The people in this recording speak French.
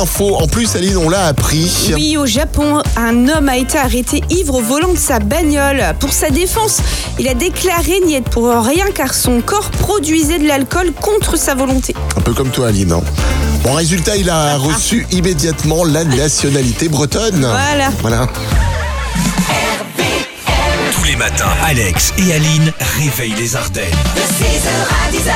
En plus, Aline, on l'a appris. Oui, au Japon, un homme a été arrêté ivre au volant de sa bagnole. Pour sa défense, il a déclaré n'y être pour rien car son corps produisait de l'alcool contre sa volonté. Un peu comme toi, Aline. hein. Bon, résultat, il a reçu immédiatement la nationalité bretonne. Voilà. Voilà. Tous les matins, Alex et Aline réveillent les Ardennes. De 6h à 10h,